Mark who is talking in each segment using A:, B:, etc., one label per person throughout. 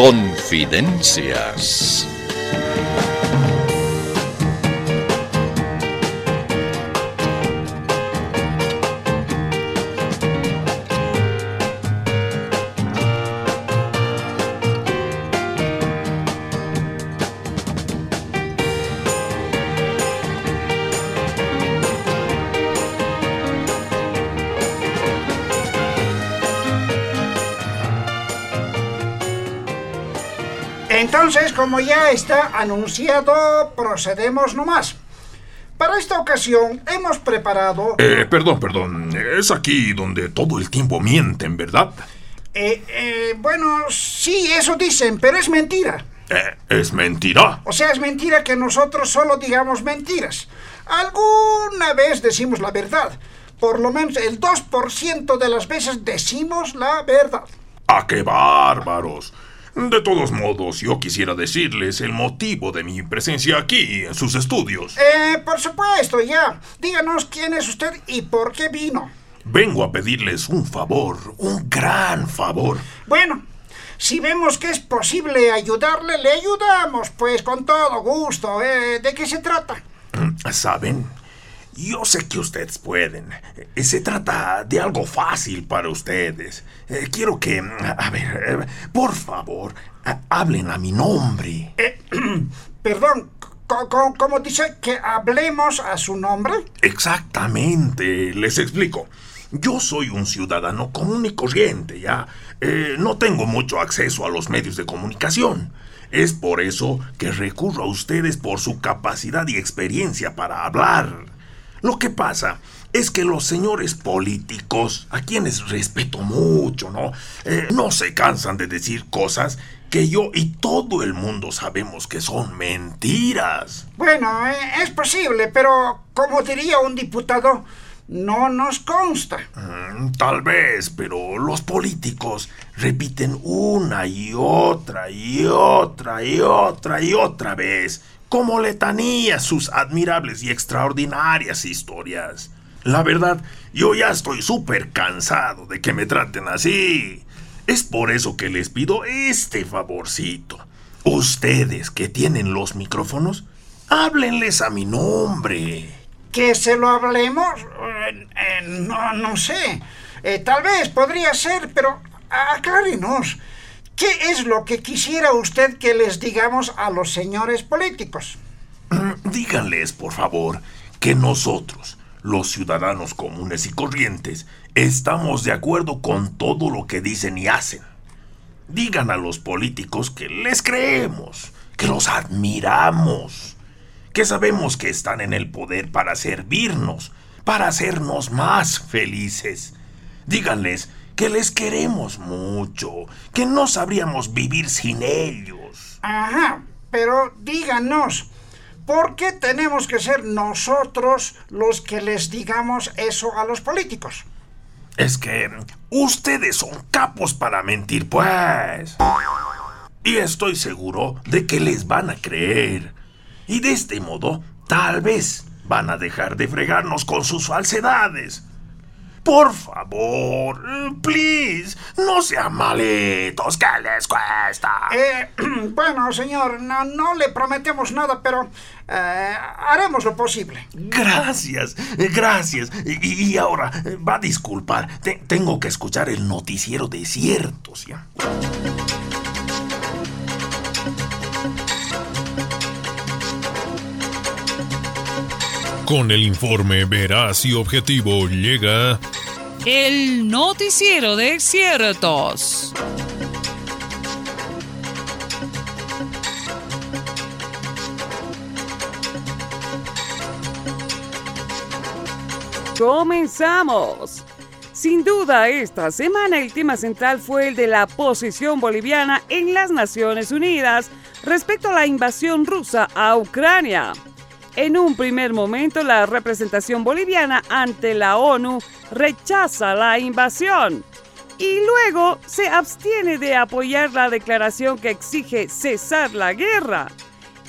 A: Confidencias.
B: Como ya está anunciado, procedemos nomás. Para esta ocasión hemos preparado...
C: Eh, perdón, perdón. Es aquí donde todo el tiempo mienten, ¿verdad?
B: Eh, eh, bueno, sí, eso dicen, pero es mentira.
C: Eh, ¿Es mentira?
B: O sea, es mentira que nosotros solo digamos mentiras. Alguna vez decimos la verdad. Por lo menos el 2% de las veces decimos la verdad.
C: ¡Ah, qué bárbaros! De todos modos, yo quisiera decirles el motivo de mi presencia aquí en sus estudios.
B: Eh, por supuesto, ya. Díganos quién es usted y por qué vino.
C: Vengo a pedirles un favor, un gran favor.
B: Bueno, si vemos que es posible ayudarle, le ayudamos, pues con todo gusto. Eh, ¿De qué se trata?
C: ¿Saben? Yo sé que ustedes pueden. Eh, Se trata de algo fácil para ustedes. Eh, quiero que, a ver, eh, por favor, ha- hablen a mi nombre.
B: Eh, perdón, ¿cómo dice que hablemos a su nombre?
C: Exactamente, les explico. Yo soy un ciudadano común y corriente, ¿ya? No tengo mucho acceso a los medios de comunicación. Es por eso que recurro a ustedes por su capacidad y experiencia para hablar. Lo que pasa es que los señores políticos, a quienes respeto mucho, ¿no? Eh, no se cansan de decir cosas que yo y todo el mundo sabemos que son mentiras.
B: Bueno, eh, es posible, pero como diría un diputado, no nos consta.
C: Mm, Tal vez, pero los políticos repiten una y otra y otra y otra y otra vez, como letanías, sus admirables y extraordinarias historias. La verdad, yo ya estoy súper cansado de que me traten así. Es por eso que les pido este favorcito. Ustedes que tienen los micrófonos, háblenles a mi nombre.
B: ¿Que se lo hablemos? Eh, eh, no, no sé. Eh, tal vez podría ser, pero aclárenos. ¿Qué es lo que quisiera usted que les digamos a los señores políticos?
C: Díganles, por favor, que nosotros, los ciudadanos comunes y corrientes, estamos de acuerdo con todo lo que dicen y hacen. Digan a los políticos que les creemos, que los admiramos, que sabemos que están en el poder para servirnos, para hacernos más felices. Díganles que les queremos mucho, que no sabríamos vivir sin ellos.
B: Ajá, pero díganos, ¿por qué tenemos que ser nosotros los que les digamos eso a los políticos?
C: Es que ustedes son capos para mentir, pues. Y estoy seguro de que les van a creer. Y de este modo, tal vez van a dejar de fregarnos con sus falsedades. Por favor, please, no sean malitos, ¿qué les cuesta?
B: Eh, bueno, señor, no, no le prometemos nada, pero eh, haremos lo posible.
C: Gracias, gracias. Y, y ahora, eh, va a disculpar, te- tengo que escuchar el noticiero de ciertos, ¿ya?
D: Con el informe veraz y objetivo llega
E: El noticiero de ciertos.
F: Comenzamos. Sin duda, esta semana el tema central fue el de la posición boliviana en las Naciones Unidas respecto a la invasión rusa a Ucrania. En un primer momento, la representación boliviana ante la ONU rechaza la invasión y luego se abstiene de apoyar la declaración que exige cesar la guerra.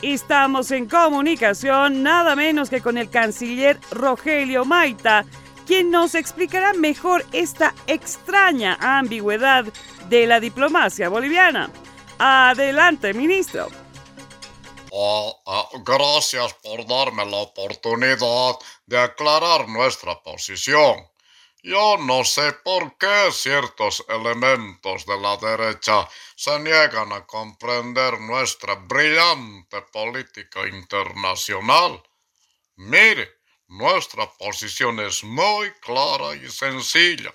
F: Estamos en comunicación nada menos que con el canciller Rogelio Maita, quien nos explicará mejor esta extraña ambigüedad de la diplomacia boliviana. Adelante, ministro.
A: Ah, gracias por darme la oportunidad de aclarar nuestra posición. Yo no sé por qué ciertos elementos de la derecha se niegan a comprender nuestra brillante política internacional. Mire, nuestra posición es muy clara y sencilla.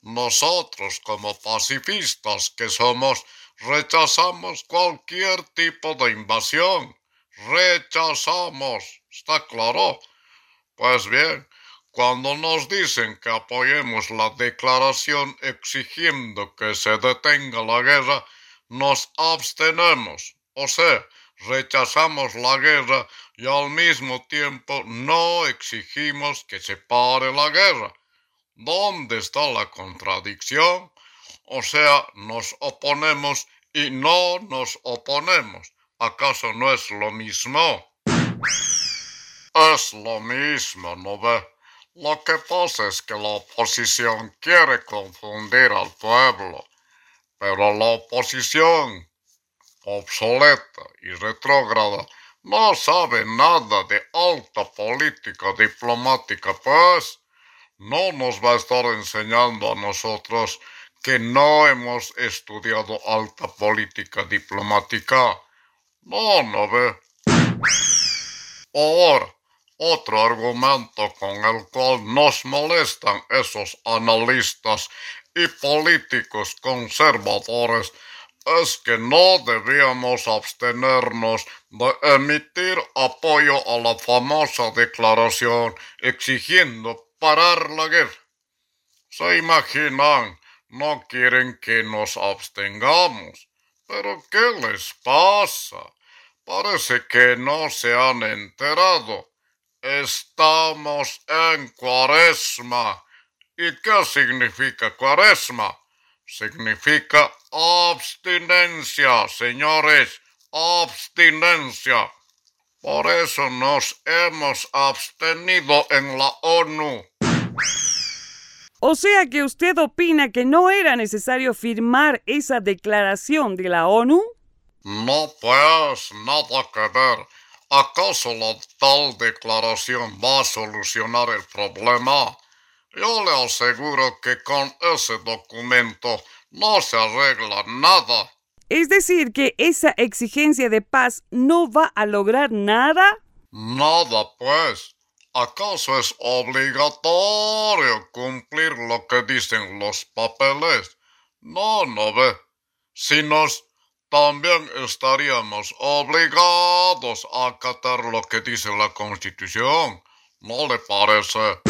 A: Nosotros como pacifistas que somos, rechazamos cualquier tipo de invasión. Rechazamos. ¿Está claro? Pues bien, cuando nos dicen que apoyemos la declaración exigiendo que se detenga la guerra, nos abstenemos. O sea, rechazamos la guerra y al mismo tiempo no exigimos que se pare la guerra. ¿Dónde está la contradicción? O sea, nos oponemos y no nos oponemos. ¿Acaso no es lo mismo? Es lo mismo, ¿no ve? Lo que pasa es que la oposición quiere confundir al pueblo, pero la oposición obsoleta y retrógrada no sabe nada de alta política diplomática, pues no nos va a estar enseñando a nosotros que no hemos estudiado alta política diplomática. No, no ve. Ahora, otro argumento con el cual nos molestan esos analistas y políticos conservadores es que no debíamos abstenernos de emitir apoyo a la famosa declaración exigiendo parar la guerra. Se imaginan, no quieren que nos abstengamos. Pero ¿qué les pasa? Parece que no se han enterado. Estamos en cuaresma. ¿Y qué significa cuaresma? Significa abstinencia, señores, abstinencia. Por eso nos hemos abstenido en la ONU.
F: O sea que usted opina que no era necesario firmar esa declaración de la ONU?
A: No, pues, nada que ver. ¿Acaso la tal declaración va a solucionar el problema? Yo le aseguro que con ese documento no se arregla nada.
F: Es decir, que esa exigencia de paz no va a lograr nada.
A: Nada, pues. ¿Acaso es obligatorio cumplir lo que dicen los papeles? No, no ve. Si nos también estaríamos obligados a acatar lo que dice la Constitución. ¿No le parece?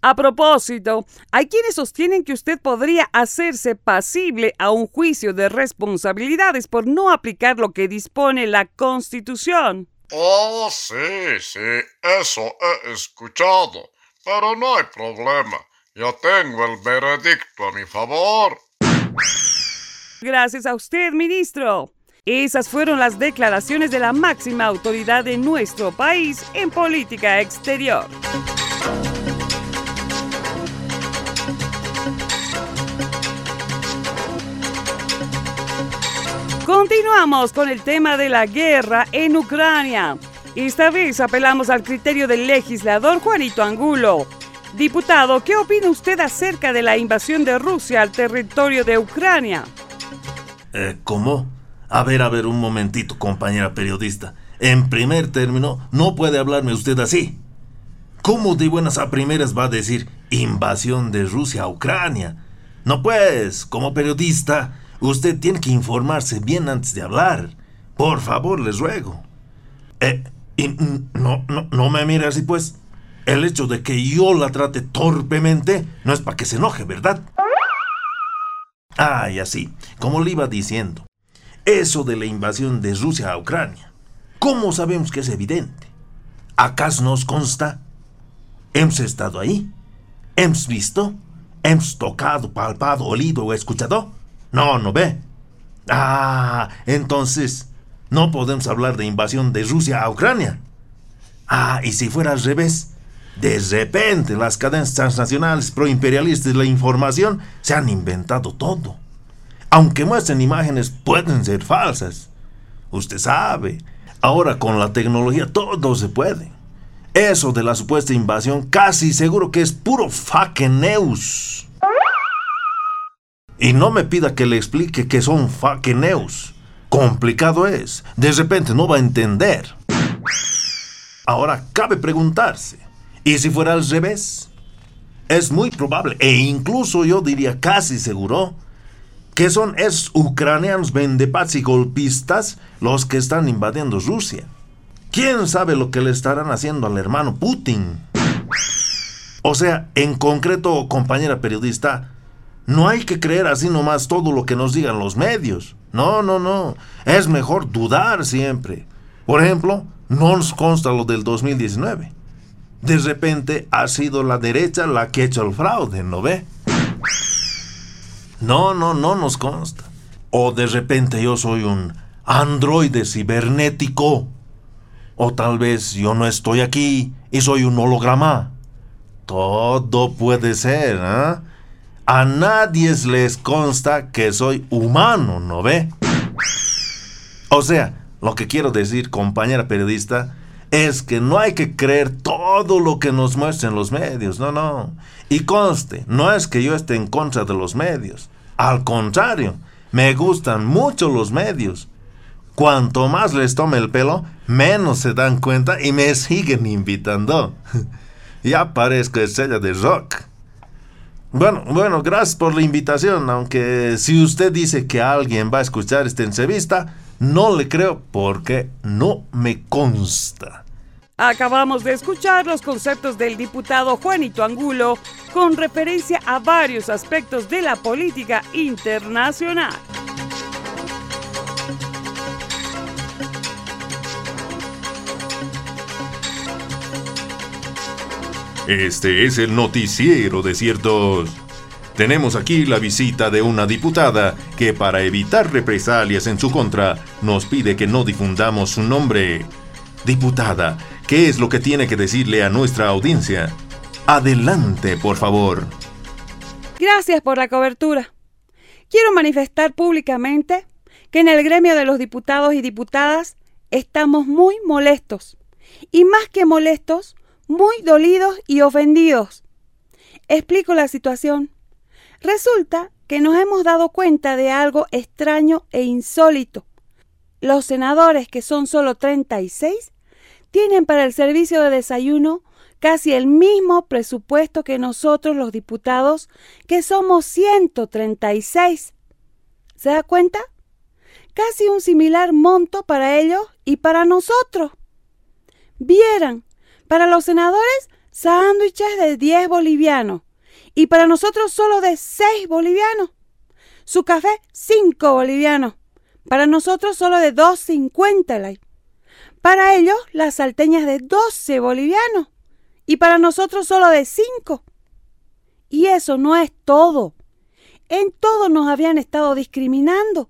F: A propósito, hay quienes sostienen que usted podría hacerse pasible a un juicio de responsabilidades por no aplicar lo que dispone la Constitución.
A: Oh, sí, sí, eso he escuchado. Pero no hay problema. Yo tengo el veredicto a mi favor.
F: Gracias a usted, ministro. Esas fueron las declaraciones de la máxima autoridad de nuestro país en política exterior. Continuamos con el tema de la guerra en Ucrania. Esta vez apelamos al criterio del legislador Juanito Angulo. Diputado, ¿qué opina usted acerca de la invasión de Rusia al territorio de Ucrania?
C: Eh, ¿Cómo? A ver, a ver, un momentito, compañera periodista. En primer término, no puede hablarme usted así. ¿Cómo de buenas a primeras va a decir invasión de Rusia a Ucrania? No pues, como periodista, Usted tiene que informarse bien antes de hablar. Por favor, les ruego. Eh, y no, no, no me mire así, pues. El hecho de que yo la trate torpemente no es para que se enoje, ¿verdad? Ah, y así, como le iba diciendo. Eso de la invasión de Rusia a Ucrania. ¿Cómo sabemos que es evidente? ¿Acaso nos consta? ¿Hemos estado ahí? ¿Hemos visto? ¿Hemos tocado, palpado, olido o escuchado? No, no ve. Ah, entonces, no podemos hablar de invasión de Rusia a Ucrania. Ah, y si fuera al revés, de repente las cadenas transnacionales proimperialistas de la información se han inventado todo. Aunque muestren imágenes, pueden ser falsas. Usted sabe, ahora con la tecnología todo se puede. Eso de la supuesta invasión casi seguro que es puro fake news. Y no me pida que le explique que son fake news. Complicado es. De repente no va a entender. Ahora cabe preguntarse, ¿y si fuera al revés? Es muy probable, e incluso yo diría casi seguro, que son esos ucranianos vendepats y golpistas los que están invadiendo Rusia. ¿Quién sabe lo que le estarán haciendo al hermano Putin? O sea, en concreto, compañera periodista, no hay que creer así nomás todo lo que nos digan los medios. No, no, no. Es mejor dudar siempre. Por ejemplo, no nos consta lo del 2019. De repente ha sido la derecha la que ha hecho el fraude, ¿no ve? No, no, no nos consta. O de repente yo soy un androide cibernético. O tal vez yo no estoy aquí y soy un holograma. Todo puede ser, ¿eh? A nadie les consta que soy humano, ¿no ve? O sea, lo que quiero decir, compañera periodista, es que no hay que creer todo lo que nos muestran los medios, no, no. Y conste, no es que yo esté en contra de los medios. Al contrario, me gustan mucho los medios. Cuanto más les tome el pelo, menos se dan cuenta y me siguen invitando. ya parezco estrella de rock. Bueno, bueno, gracias por la invitación, aunque si usted dice que alguien va a escuchar esta entrevista, no le creo porque no me consta.
F: Acabamos de escuchar los conceptos del diputado Juanito Angulo con referencia a varios aspectos de la política internacional.
C: Este es el noticiero de ciertos. Tenemos aquí la visita de una diputada que para evitar represalias en su contra nos pide que no difundamos su nombre. Diputada, ¿qué es lo que tiene que decirle a nuestra audiencia? Adelante, por favor.
F: Gracias por la cobertura. Quiero manifestar públicamente que en el gremio de los diputados y diputadas estamos muy molestos. Y más que molestos, muy dolidos y ofendidos. Explico la situación. Resulta que nos hemos dado cuenta de algo extraño e insólito. Los senadores, que son solo 36, tienen para el servicio de desayuno casi el mismo presupuesto que nosotros los diputados, que somos 136. ¿Se da cuenta? Casi un similar monto para ellos y para nosotros. Vieran para los senadores, sándwiches de 10 bolivianos. Y para nosotros solo de 6 bolivianos. Su café, 5 bolivianos. Para nosotros solo de 2.50. Para ellos, las salteñas de 12 bolivianos. Y para nosotros solo de 5. Y eso no es todo. En todo nos habían estado discriminando.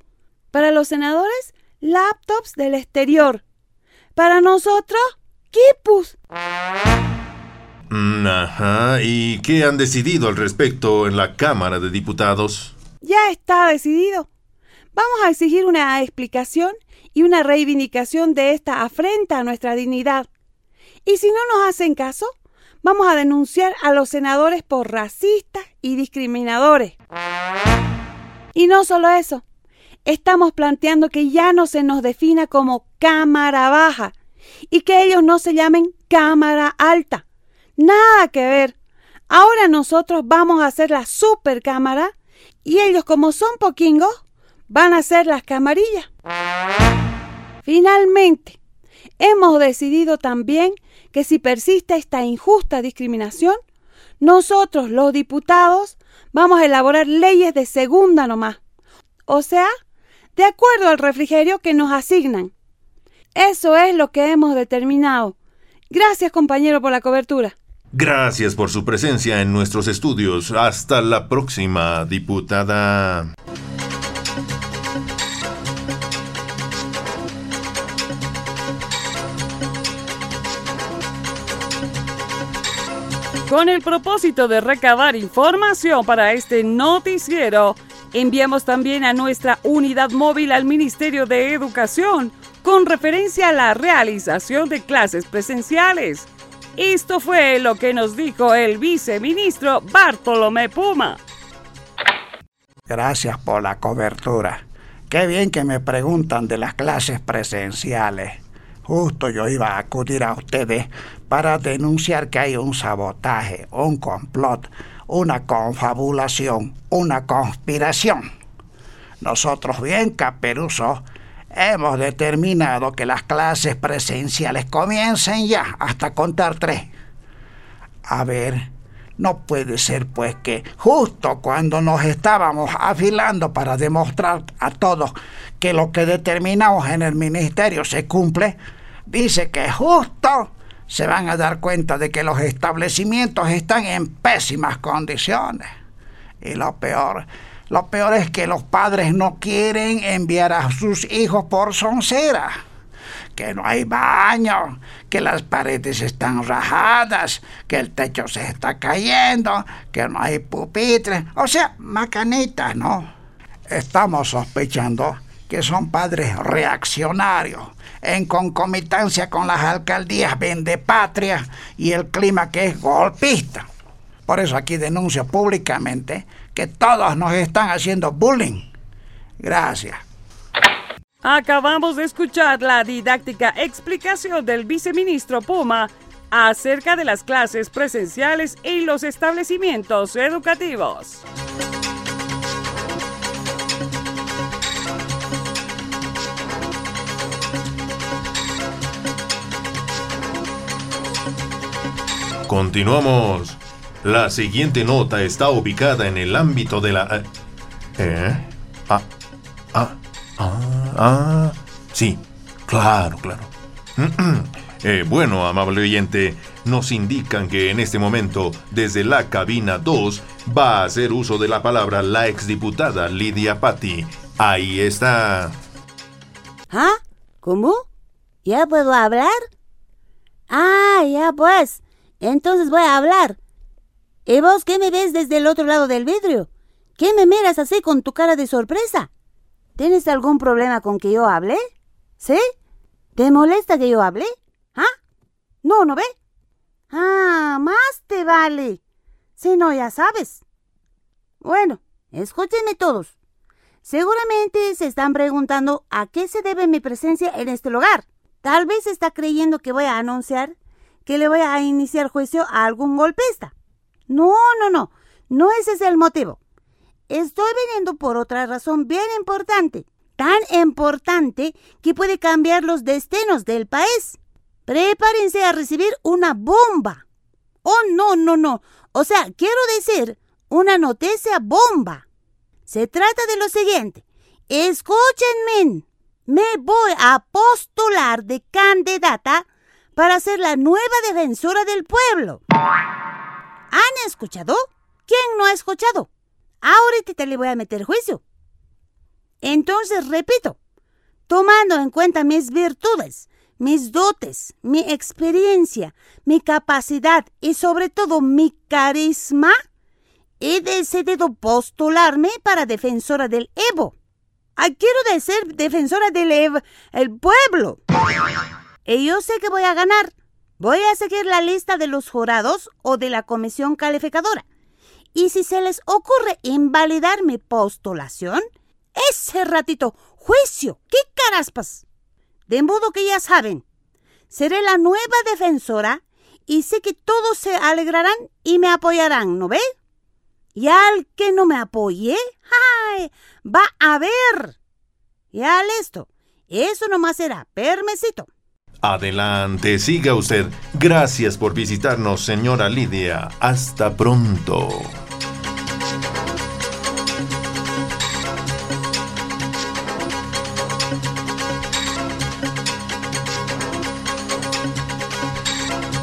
F: Para los senadores, laptops del exterior. Para nosotros, Kipus.
C: Mm, ajá, ¿y qué han decidido al respecto en la Cámara de Diputados?
F: Ya está decidido. Vamos a exigir una explicación y una reivindicación de esta afrenta a nuestra dignidad. Y si no nos hacen caso, vamos a denunciar a los senadores por racistas y discriminadores. Y no solo eso, estamos planteando que ya no se nos defina como Cámara Baja, y que ellos no se llamen cámara alta. Nada que ver. Ahora nosotros vamos a hacer la super cámara y ellos como son poquingos van a hacer las camarillas. Finalmente, hemos decidido también que si persiste esta injusta discriminación, nosotros los diputados vamos a elaborar leyes de segunda nomás. O sea, de acuerdo al refrigerio que nos asignan. Eso es lo que hemos determinado. Gracias compañero por la cobertura.
C: Gracias por su presencia en nuestros estudios. Hasta la próxima, diputada.
F: Con el propósito de recabar información para este noticiero, Enviamos también a nuestra unidad móvil al Ministerio de Educación con referencia a la realización de clases presenciales. Esto fue lo que nos dijo el viceministro Bartolomé Puma.
B: Gracias por la cobertura. Qué bien que me preguntan de las clases presenciales. Justo yo iba a acudir a ustedes para denunciar que hay un sabotaje, un complot, una confabulación, una conspiración. Nosotros bien caperusos hemos determinado que las clases presenciales comiencen ya hasta contar tres. A ver, no puede ser pues que justo cuando nos estábamos afilando para demostrar a todos que lo que determinamos en el ministerio se cumple, dice que justo se van a dar cuenta de que los establecimientos están en pésimas condiciones. Y lo peor, lo peor es que los padres no quieren enviar a sus hijos por soncera que no hay baño, que las paredes están rajadas, que el techo se está cayendo, que no hay pupitres, o sea, macanitas, ¿no? Estamos sospechando que son padres reaccionarios, en concomitancia con las alcaldías patria y el clima que es golpista. Por eso aquí denuncio públicamente que todos nos están haciendo bullying. Gracias.
F: Acabamos de escuchar la didáctica explicación del viceministro Puma acerca de las clases presenciales en los establecimientos educativos.
C: Continuamos. La siguiente nota está ubicada en el ámbito de la... ¿Eh? Ah, ah, ah, ah. Sí, claro, claro. Eh, bueno, amable oyente, nos indican que en este momento, desde la cabina 2, va a hacer uso de la palabra la exdiputada Lidia Patti. Ahí está.
G: ¿Ah? ¿Cómo? ¿Ya puedo hablar? Ah, ya pues. Entonces voy a hablar. ¿Y vos qué me ves desde el otro lado del vidrio? ¿Qué me miras así con tu cara de sorpresa? ¿Tienes algún problema con que yo hable? ¿Sí? ¿Te molesta que yo hable? ¿Ah? No, ¿no ve? Ah, más te vale. Si no, ya sabes. Bueno, escúchenme todos. Seguramente se están preguntando a qué se debe mi presencia en este lugar. Tal vez está creyendo que voy a anunciar que le voy a iniciar juicio a algún golpista. No, no, no, no ese es el motivo. Estoy viniendo por otra razón bien importante, tan importante que puede cambiar los destinos del país. Prepárense a recibir una bomba. Oh, no, no, no. O sea, quiero decir, una noticia bomba. Se trata de lo siguiente. Escúchenme. Me voy a postular de candidata para ser la nueva defensora del pueblo. ¿Han escuchado? ¿Quién no ha escuchado? Ahorita te le voy a meter juicio. Entonces, repito, tomando en cuenta mis virtudes, mis dotes, mi experiencia, mi capacidad y sobre todo mi carisma, he decidido postularme para defensora del Evo. Quiero decir defensora del Evo, el pueblo. Y yo sé que voy a ganar. Voy a seguir la lista de los jurados o de la comisión calificadora. Y si se les ocurre invalidar mi postulación, ese ratito, juicio, qué caraspas. De modo que ya saben, seré la nueva defensora y sé que todos se alegrarán y me apoyarán, ¿no ve? Y al que no me apoye, ¡ay! va a ver. Ya listo. Eso nomás será, permesito.
C: Adelante, siga usted. Gracias por visitarnos, señora Lidia. Hasta pronto.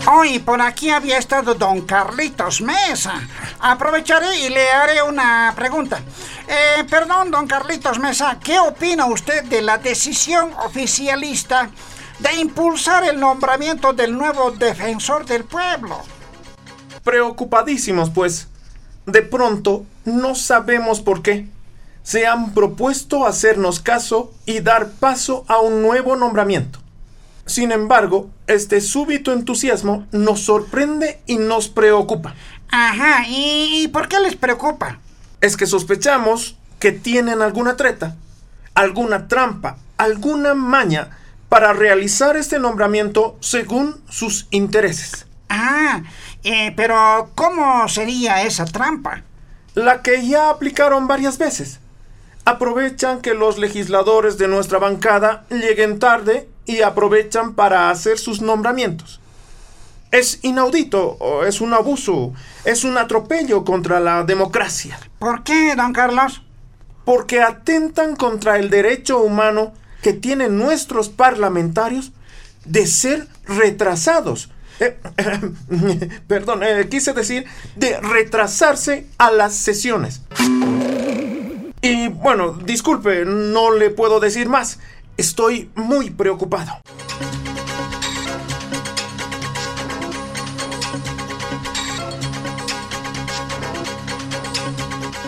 B: Hoy por aquí había estado don Carlitos Mesa. Aprovecharé y le haré una pregunta. Eh, perdón, don Carlitos Mesa, ¿qué opina usted de la decisión oficialista de impulsar el nombramiento del nuevo defensor del pueblo.
H: Preocupadísimos, pues. De pronto, no sabemos por qué.
C: se han propuesto hacernos caso y dar paso a un nuevo nombramiento. Sin embargo, este súbito entusiasmo nos sorprende y nos preocupa.
B: Ajá, ¿y, por qué les preocupa?
C: Es que sospechamos que tienen alguna treta, alguna trampa, alguna maña para realizar este nombramiento según sus intereses.
B: Ah, eh, pero ¿cómo sería esa trampa?
C: La que ya aplicaron varias veces. Aprovechan que los legisladores de nuestra bancada lleguen tarde y aprovechan para hacer sus nombramientos. Es inaudito, es un abuso, es un atropello contra la democracia.
B: ¿Por qué, don Carlos?
C: Porque atentan contra el derecho humano que tienen nuestros parlamentarios de ser retrasados. Eh, perdón, eh, quise decir de retrasarse a las sesiones. Y bueno, disculpe, no le puedo decir más. Estoy muy preocupado.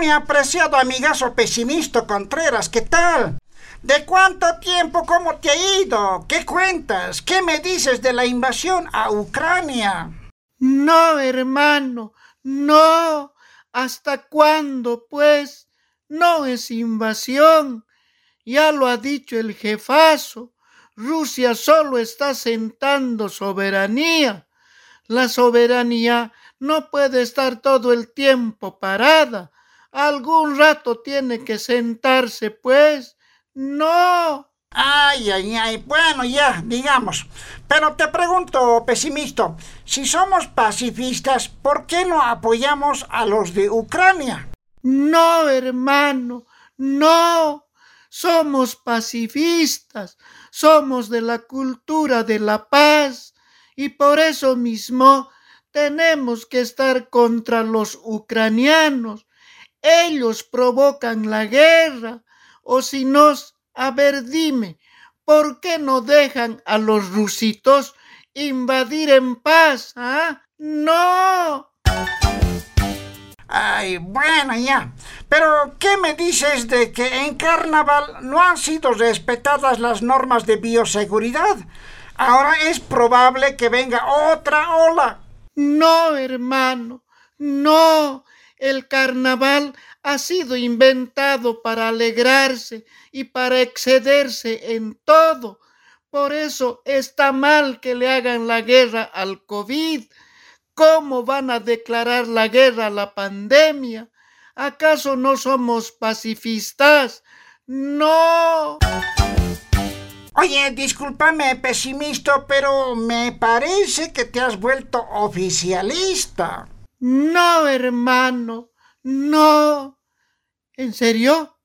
B: Mi apreciado amigazo pesimista Contreras, ¿qué tal? ¿De cuánto tiempo? ¿Cómo te ha ido? ¿Qué cuentas? ¿Qué me dices de la invasión a Ucrania?
I: No, hermano, no. ¿Hasta cuándo, pues? No es invasión. Ya lo ha dicho el jefazo. Rusia solo está sentando soberanía. La soberanía no puede estar todo el tiempo parada. Algún rato tiene que sentarse, pues. No.
B: Ay, ay, ay. Bueno, ya, digamos. Pero te pregunto, pesimista, si somos pacifistas, ¿por qué no apoyamos a los de Ucrania?
I: No, hermano, no. Somos pacifistas, somos de la cultura de la paz y por eso mismo tenemos que estar contra los ucranianos. Ellos provocan la guerra. O si nos, a ver, dime, ¿por qué no dejan a los rusitos invadir en paz? ¿Ah? No.
B: Ay, bueno, ya. Pero, ¿qué me dices de que en Carnaval no han sido respetadas las normas de bioseguridad? Ahora es probable que venga otra ola.
I: No, hermano, no. El carnaval ha sido inventado para alegrarse y para excederse en todo. Por eso está mal que le hagan la guerra al COVID. ¿Cómo van a declarar la guerra a la pandemia? ¿Acaso no somos pacifistas? No.
B: Oye, discúlpame, pesimista, pero me parece que te has vuelto oficialista.
I: No, hermano, no. ¿En serio?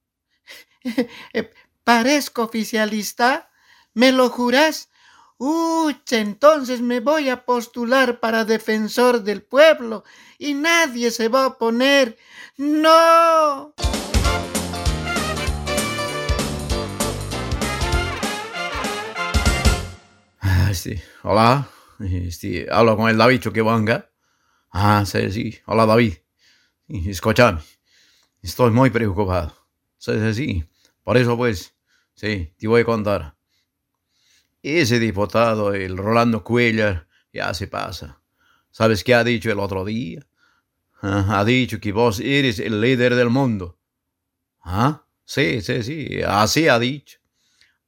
I: ¿Parezco oficialista? ¿Me lo juras? Uy, entonces me voy a postular para defensor del pueblo y nadie se va a oponer. ¡No!
J: Este, hola, este, hablo con el David Choquebanga. Ah, sí, sí, hola David. Escúchame, estoy muy preocupado. Sí, sí, sí, por eso pues, sí, te voy a contar. ese diputado, el Rolando Cuellar, ya se pasa. ¿Sabes qué ha dicho el otro día? Ha dicho que vos eres el líder del mundo. ¿Ah? Sí, sí, sí, así ha dicho.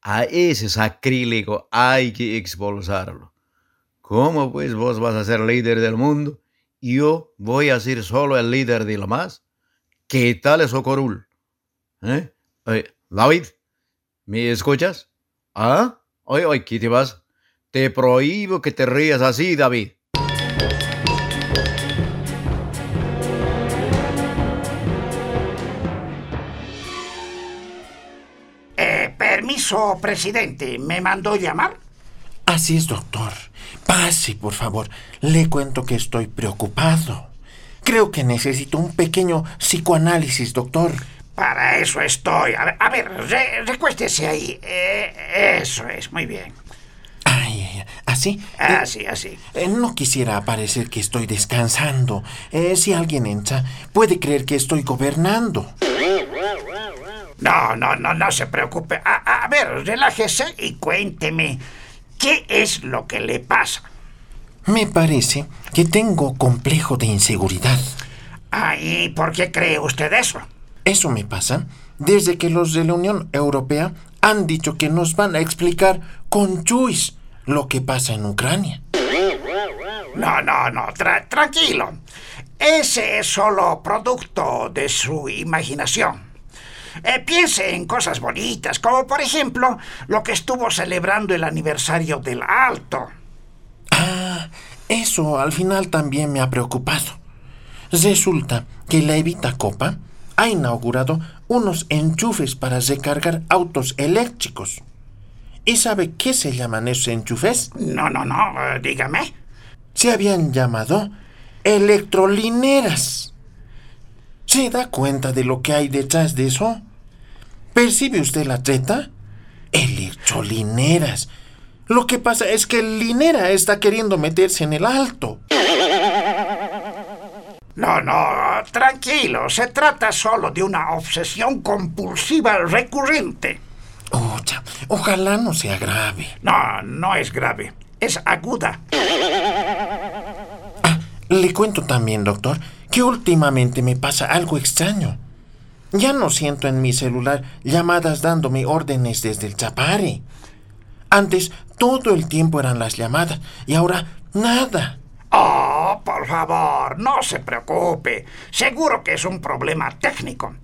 J: A ese sacrílego hay que expulsarlo. ¿Cómo pues vos vas a ser líder del mundo yo voy a ser solo el líder de lo más? ¿Qué tal es Ocorul? ¿Eh? Eh, David, ¿me escuchas? ¿Ah? Oye, oye, ¿qué te vas? Te prohíbo que te rías así, David.
B: Eh, permiso, presidente. ¿Me mandó llamar?
K: Así es, doctor. Pase, por favor. Le cuento que estoy preocupado. Creo que necesito un pequeño psicoanálisis, doctor.
B: Para eso estoy. A ver, a ver re- recuéstese ahí. Eh, eso es, muy bien.
K: Ay, ¿así?
B: Así, así.
K: Eh, no quisiera parecer que estoy descansando. Eh, si alguien entra, puede creer que estoy gobernando.
B: No, no, no, no se preocupe. A, a ver, relájese y cuénteme. ¿Qué es lo que le pasa?
K: Me parece que tengo complejo de inseguridad.
B: Ay, ¿por qué cree usted eso?
K: Eso me pasa desde que los de la Unión Europea han dicho que nos van a explicar con Juice lo que pasa en Ucrania.
B: No, no, no, tra- tranquilo. Ese es solo producto de su imaginación. Eh, piense en cosas bonitas, como por ejemplo lo que estuvo celebrando el aniversario del Alto.
K: Ah, eso al final también me ha preocupado. Resulta que la Evita Copa ha inaugurado unos enchufes para recargar autos eléctricos. ¿Y sabe qué se llaman esos enchufes?
B: No, no, no, eh, dígame.
K: Se habían llamado electrolineras. ¿Se da cuenta de lo que hay detrás de eso? ¿Percibe usted la treta? Electrolineras. Lo que pasa es que el linera está queriendo meterse en el alto.
B: No, no, tranquilo. Se trata solo de una obsesión compulsiva recurrente.
K: Ocha, ojalá no sea grave.
B: No, no es grave. Es aguda.
K: Le cuento también, doctor, que últimamente me pasa algo extraño. Ya no siento en mi celular llamadas dándome órdenes desde el chapare. Antes todo el tiempo eran las llamadas y ahora nada.
B: Oh, por favor, no se preocupe. Seguro que es un problema técnico.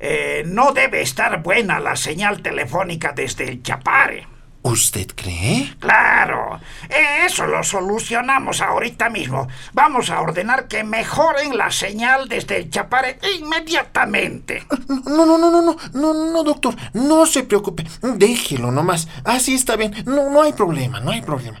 B: Eh, no debe estar buena la señal telefónica desde el chapare.
K: ¿Usted cree?
B: Claro, eso lo solucionamos ahorita mismo. Vamos a ordenar que mejoren la señal desde el chapare inmediatamente.
K: No, no, no, no, no, no, no, doctor, no se preocupe. Déjelo nomás. Así está bien. No, no hay problema, no hay problema.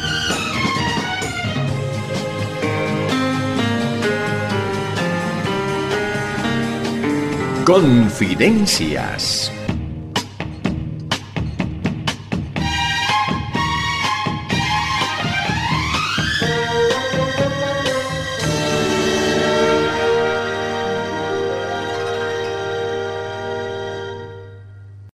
H: Confidencias